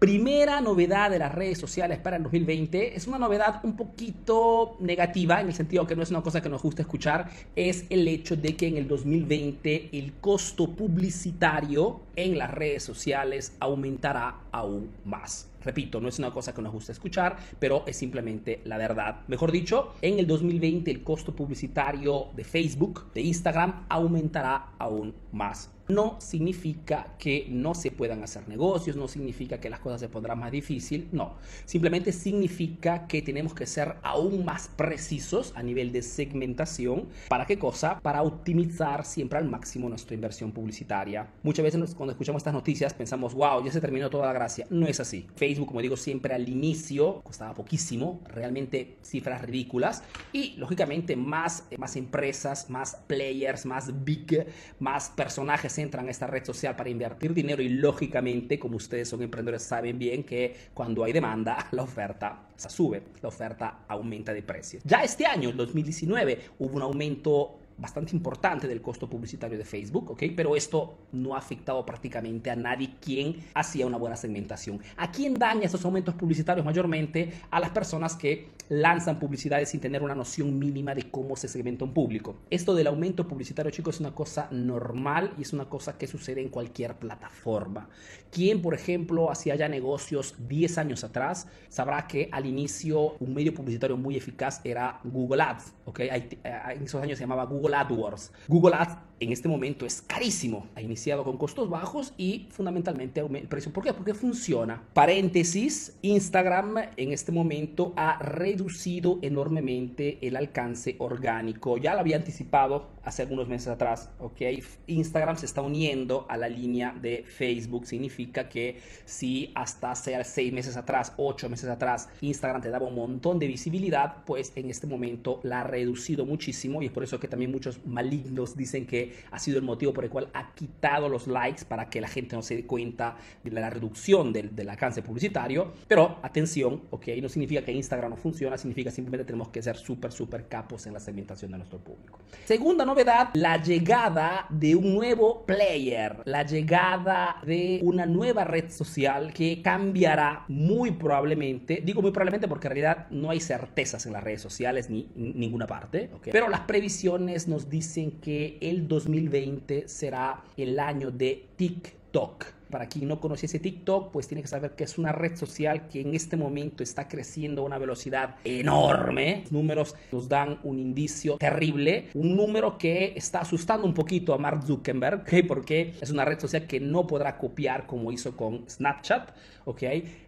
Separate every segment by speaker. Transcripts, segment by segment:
Speaker 1: Primera novedad de las redes sociales para el 2020 es una novedad un poquito negativa en el sentido que no es una cosa que nos gusta escuchar, es el hecho de que en el 2020 el costo publicitario en las redes sociales aumentará aún más. Repito, no es una cosa que nos gusta escuchar, pero es simplemente la verdad. Mejor dicho, en el 2020 el costo publicitario de Facebook, de Instagram, aumentará aún más no significa que no se puedan hacer negocios, no significa que las cosas se pondrán más difícil, no. Simplemente significa que tenemos que ser aún más precisos a nivel de segmentación. ¿Para qué cosa? Para optimizar siempre al máximo nuestra inversión publicitaria. Muchas veces cuando escuchamos estas noticias pensamos, wow, ya se terminó toda la gracia. No es así. Facebook, como digo siempre al inicio, costaba poquísimo, realmente cifras ridículas. Y lógicamente más, más empresas, más players, más big, más personajes entran a esta red social para invertir dinero y lógicamente, como ustedes son emprendedores, saben bien que cuando hay demanda, la oferta se sube, la oferta aumenta de precio. Ya este año, el 2019, hubo un aumento bastante importante del costo publicitario de Facebook, ¿ok? Pero esto no ha afectado prácticamente a nadie quien hacía una buena segmentación. ¿A quién daña esos aumentos publicitarios mayormente? A las personas que lanzan publicidades sin tener una noción mínima de cómo se segmenta un público. Esto del aumento publicitario, chicos, es una cosa normal y es una cosa que sucede en cualquier plataforma. Quien, por ejemplo, hacía ya negocios 10 años atrás, sabrá que al inicio un medio publicitario muy eficaz era Google Ads, ¿ok? Eh, en esos años se llamaba Google AdWords. Google Ads en este momento es carísimo. Ha iniciado con costos bajos y fundamentalmente el precio. ¿Por qué? Porque funciona. Paréntesis, Instagram en este momento ha reducido enormemente el alcance orgánico. Ya lo había anticipado hace algunos meses atrás, ¿ok? Instagram se está uniendo a la línea de Facebook. Significa que si hasta hace seis meses atrás, ocho meses atrás, Instagram te daba un montón de visibilidad, pues en este momento la ha reducido muchísimo y es por eso que también muchos malignos dicen que ha sido el motivo por el cual ha quitado los likes para que la gente no se dé cuenta de la reducción del, del alcance publicitario. Pero atención, ¿ok? No significa que Instagram no funciona, significa simplemente tenemos que ser súper, súper capos en la segmentación de nuestro público. Segunda novedad, la llegada de un nuevo player, la llegada de una nueva red social que cambiará muy probablemente, digo muy probablemente porque en realidad no hay certezas en las redes sociales ni en ninguna parte, ¿ok? pero las previsiones nos dicen que el 2020 será el año de TikTok. Para quien no conociese TikTok, pues tiene que saber que es una red social que en este momento está creciendo a una velocidad enorme. Los números nos dan un indicio terrible, un número que está asustando un poquito a Mark Zuckerberg, ¿okay? porque es una red social que no podrá copiar como hizo con Snapchat, ¿ok?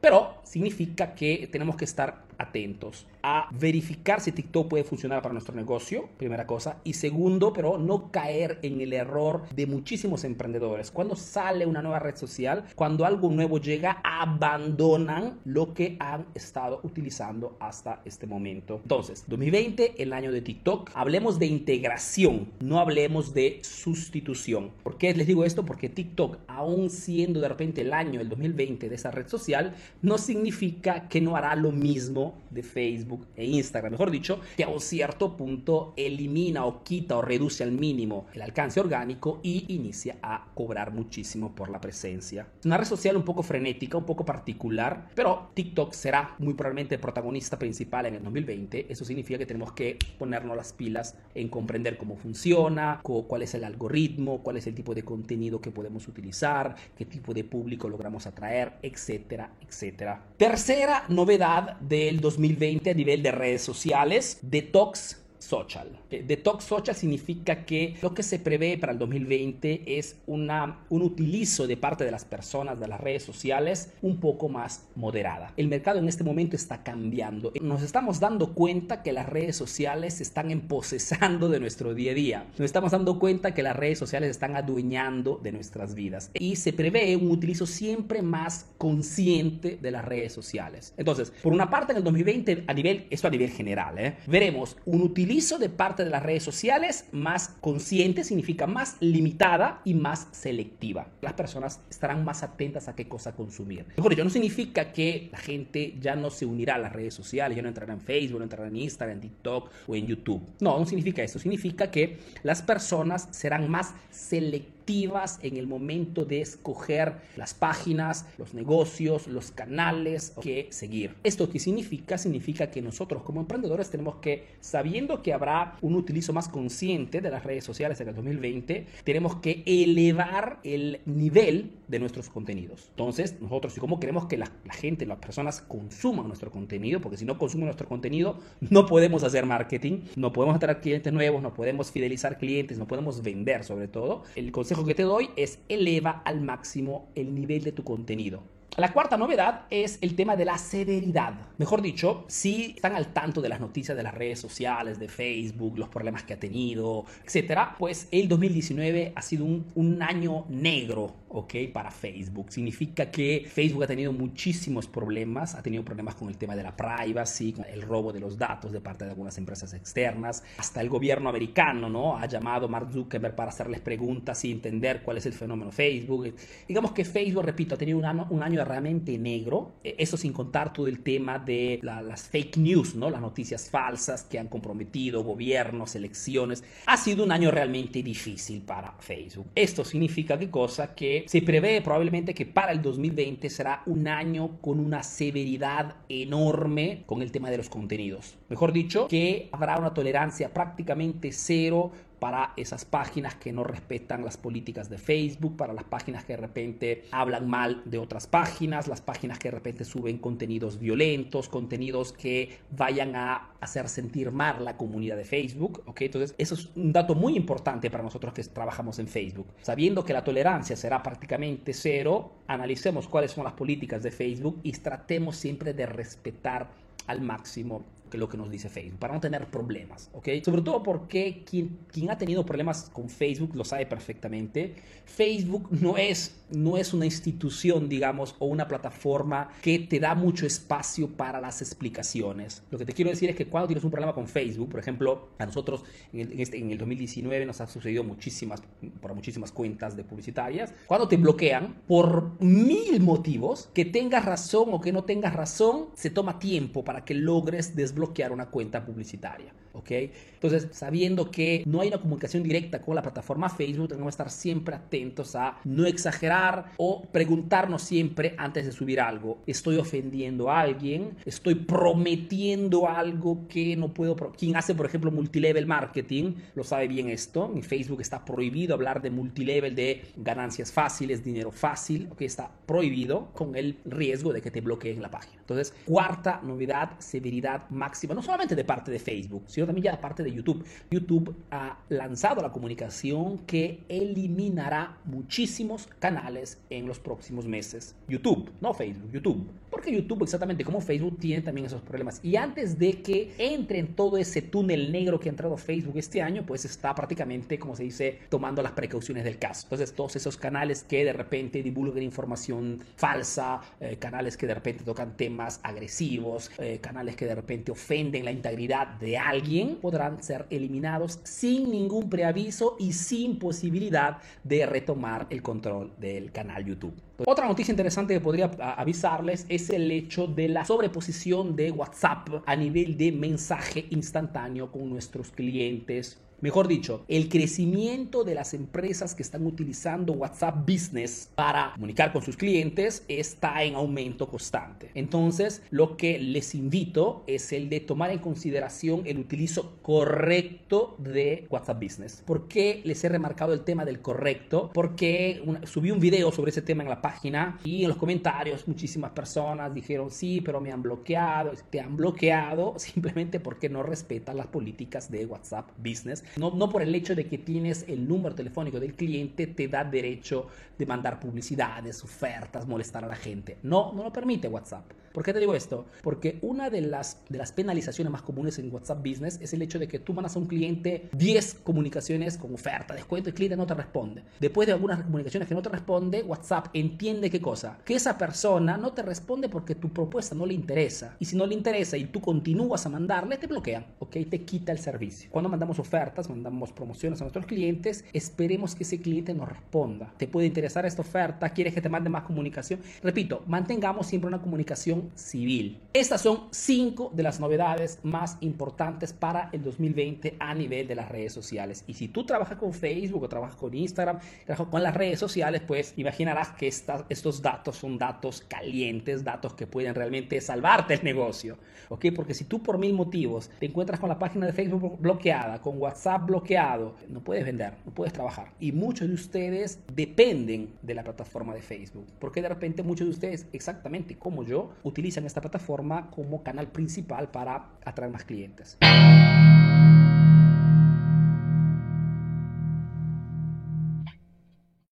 Speaker 1: Pero significa que tenemos que estar atentos a verificar si TikTok puede funcionar para nuestro negocio, primera cosa. Y segundo, pero no caer en el error de muchísimos emprendedores. Cuando sale una nueva red social, cuando algo nuevo llega, abandonan lo que han estado utilizando hasta este momento. Entonces, 2020, el año de TikTok. Hablemos de integración, no hablemos de sustitución. ¿Por qué les digo esto? Porque TikTok, aún siendo de repente el año, el 2020 de esa red social, no significa que no hará lo mismo de Facebook e Instagram. Mejor dicho, que a un cierto punto elimina o quita o reduce al mínimo el alcance orgánico y inicia a cobrar muchísimo por la presencia. Es una red social un poco frenética, un poco particular, pero TikTok será muy probablemente el protagonista principal en el 2020. Eso significa que tenemos que ponernos las pilas en comprender cómo funciona, cuál es el algoritmo, cuál es el tipo de contenido que podemos utilizar, qué tipo de público logramos atraer, etcétera, etcétera. Tercera novedad del 2020 a nivel de redes sociales, Detox social. Eh, detox social significa que lo que se prevé para el 2020 es una, un utilizo de parte de las personas de las redes sociales un poco más moderada. El mercado en este momento está cambiando. Nos estamos dando cuenta que las redes sociales se están emposesando de nuestro día a día. Nos estamos dando cuenta que las redes sociales están adueñando de nuestras vidas. Y se prevé un utilizo siempre más consciente de las redes sociales. Entonces, por una parte en el 2020, a nivel, esto a nivel general, ¿eh? veremos un utilizo de parte de las redes sociales más consciente significa más limitada y más selectiva. Las personas estarán más atentas a qué cosa consumir. Mejor dicho, no significa que la gente ya no se unirá a las redes sociales, ya no entrará en Facebook, no entrará en Instagram, en TikTok o en YouTube. No, no significa eso. Significa que las personas serán más selectivas selectivas en el momento de escoger las páginas, los negocios, los canales que seguir. ¿Esto qué significa? Significa que nosotros como emprendedores tenemos que, sabiendo que habrá un utilizo más consciente de las redes sociales en el 2020, tenemos que elevar el nivel de nuestros contenidos. Entonces, nosotros, cómo queremos que la, la gente, las personas consuman nuestro contenido, porque si no consumen nuestro contenido, no podemos hacer marketing, no podemos atraer clientes nuevos, no podemos fidelizar clientes, no podemos vender sobre todo. El consejo que te doy es eleva al máximo el nivel de tu contenido. La cuarta novedad es el tema de la severidad. Mejor dicho, si están al tanto de las noticias de las redes sociales, de Facebook, los problemas que ha tenido, etcétera, pues el 2019 ha sido un, año negro, ¿ok? Para Facebook. Significa que Facebook ha tenido muchísimos problemas, ha tenido problemas con el tema de la privacy, con el robo de los datos de parte de algunas empresas externas. Hasta el gobierno americano, ¿no? Ha llamado a Mark Zuckerberg para hacerles preguntas y entender cuál es el fenómeno Facebook. Digamos que Facebook, repito, ha tenido un año, un año realmente negro, e, eso sin contar todo el tema de la, las fake news, ¿no? las noticias falsas que han comprometido gobiernos, elecciones. Ha sido un año realmente difícil para Facebook. Esto significa qué cosa? Que se prevé probablemente que para el 2020 será un año con una severidad enorme con el tema de los contenidos. Mejor dicho, que habrá una tolerancia prácticamente cero para esas páginas que no respetan las políticas de Facebook, para las páginas que de repente hablan mal de otras páginas, las páginas que de repente suben contenidos violentos, contenidos que vayan a hacer sentir mal la comunidad de Facebook, ¿ok? Entonces, eso es un dato muy importante para nosotros que trabajamos en Facebook. Sabiendo que la tolerancia será prácticamente cero, analicemos cuáles son las políticas de Facebook y tratemos siempre de respetar al máximo que lo que nos dice Facebook, para no tener problemas, ¿ok? Sobre todo porque quien, quien ha tenido problemas con Facebook lo sabe perfectamente. Facebook no es, no es una institución, digamos, o una plataforma que te da mucho espacio para las explicaciones. Lo que te quiero decir es que cuando tienes un problema con Facebook, por ejemplo, a nosotros en el, en este, en el 2019 nos ha sucedido muchísimas, por muchísimas cuentas de publicitarias, cuando te bloquean por mil motivos, que tengas razón o que no tengas razón, se toma tiempo para que logres desbloquear bloquear una cuenta publicitaria. ¿ok? Entonces, sabiendo que no hay una comunicación directa con la plataforma Facebook, tenemos que estar siempre atentos a no exagerar o preguntarnos siempre antes de subir algo. ¿Estoy ofendiendo a alguien? ¿Estoy prometiendo algo que no puedo? Quien hace, por ejemplo, multilevel marketing, lo sabe bien esto. En Facebook está prohibido hablar de multilevel, de ganancias fáciles, dinero fácil, ¿ok? Está prohibido con el riesgo de que te bloqueen la página. Entonces, cuarta novedad, severidad máxima, no solamente de parte de Facebook, sino también ya de parte de YouTube. YouTube ha lanzado la comunicación que eliminará muchísimos canales en los próximos meses. YouTube, no Facebook, YouTube. Porque YouTube, exactamente como Facebook, tiene también esos problemas. Y antes de que entre en todo ese túnel negro que ha entrado Facebook este año, pues está prácticamente, como se dice, tomando las precauciones del caso. Entonces, todos esos canales que de repente divulgan información falsa, eh, canales que de repente tocan temas agresivos, eh, canales que de repente ofenden la integridad de alguien, podrán ser eliminados sin ningún preaviso y sin posibilidad de retomar el control del canal YouTube. Otra noticia interesante que podría avisarles es el hecho de la sobreposición de WhatsApp a nivel de mensaje instantáneo con nuestros clientes Mejor dicho, el crecimiento de las empresas que están utilizando WhatsApp Business para comunicar con sus clientes está en aumento constante. Entonces, lo que les invito es el de tomar en consideración el utilizo correcto de WhatsApp Business. ¿Por qué les he remarcado el tema del correcto? Porque subí un video sobre ese tema en la página y en los comentarios muchísimas personas dijeron, sí, pero me han bloqueado. Te han bloqueado simplemente porque no respetan las políticas de WhatsApp Business no, por el hecho de que tienes el número telefónico del cliente te da derecho de mandar publicidades, ofertas, molestar a la gente. No, no lo permite WhatsApp. ¿Por qué te digo esto? Porque una de las, de las penalizaciones más comunes en WhatsApp Business es el hecho de que tú mandas a un cliente 10 comunicaciones con oferta, descuento, el cliente no te responde. Después de algunas comunicaciones que no te responde, WhatsApp entiende qué cosa? Que esa persona no te responde porque tu propuesta no le interesa. Y si no le interesa y tú continúas a mandarle, te bloquean, ¿ok? Te quita el servicio. Cuando mandamos ofertas, mandamos promociones a nuestros clientes, esperemos que ese cliente nos responda. ¿Te puede interesar esta oferta? ¿Quieres que te mande más comunicación? Repito, mantengamos siempre una comunicación civil. Estas son cinco de las novedades más importantes para el 2020 a nivel de las redes sociales. Y si tú trabajas con Facebook o trabajas con Instagram, trabajas con las redes sociales, pues imaginarás que estos datos son datos calientes, datos que pueden realmente salvarte el negocio. ¿Ok? Porque si tú por mil motivos te encuentras con la página de Facebook bloqueada, con WhatsApp bloqueado, no puedes vender, no puedes trabajar. Y muchos de ustedes dependen de la plataforma de Facebook. Porque de repente muchos de ustedes, exactamente como yo, utilizan esta plataforma como canal principal para atraer más clientes.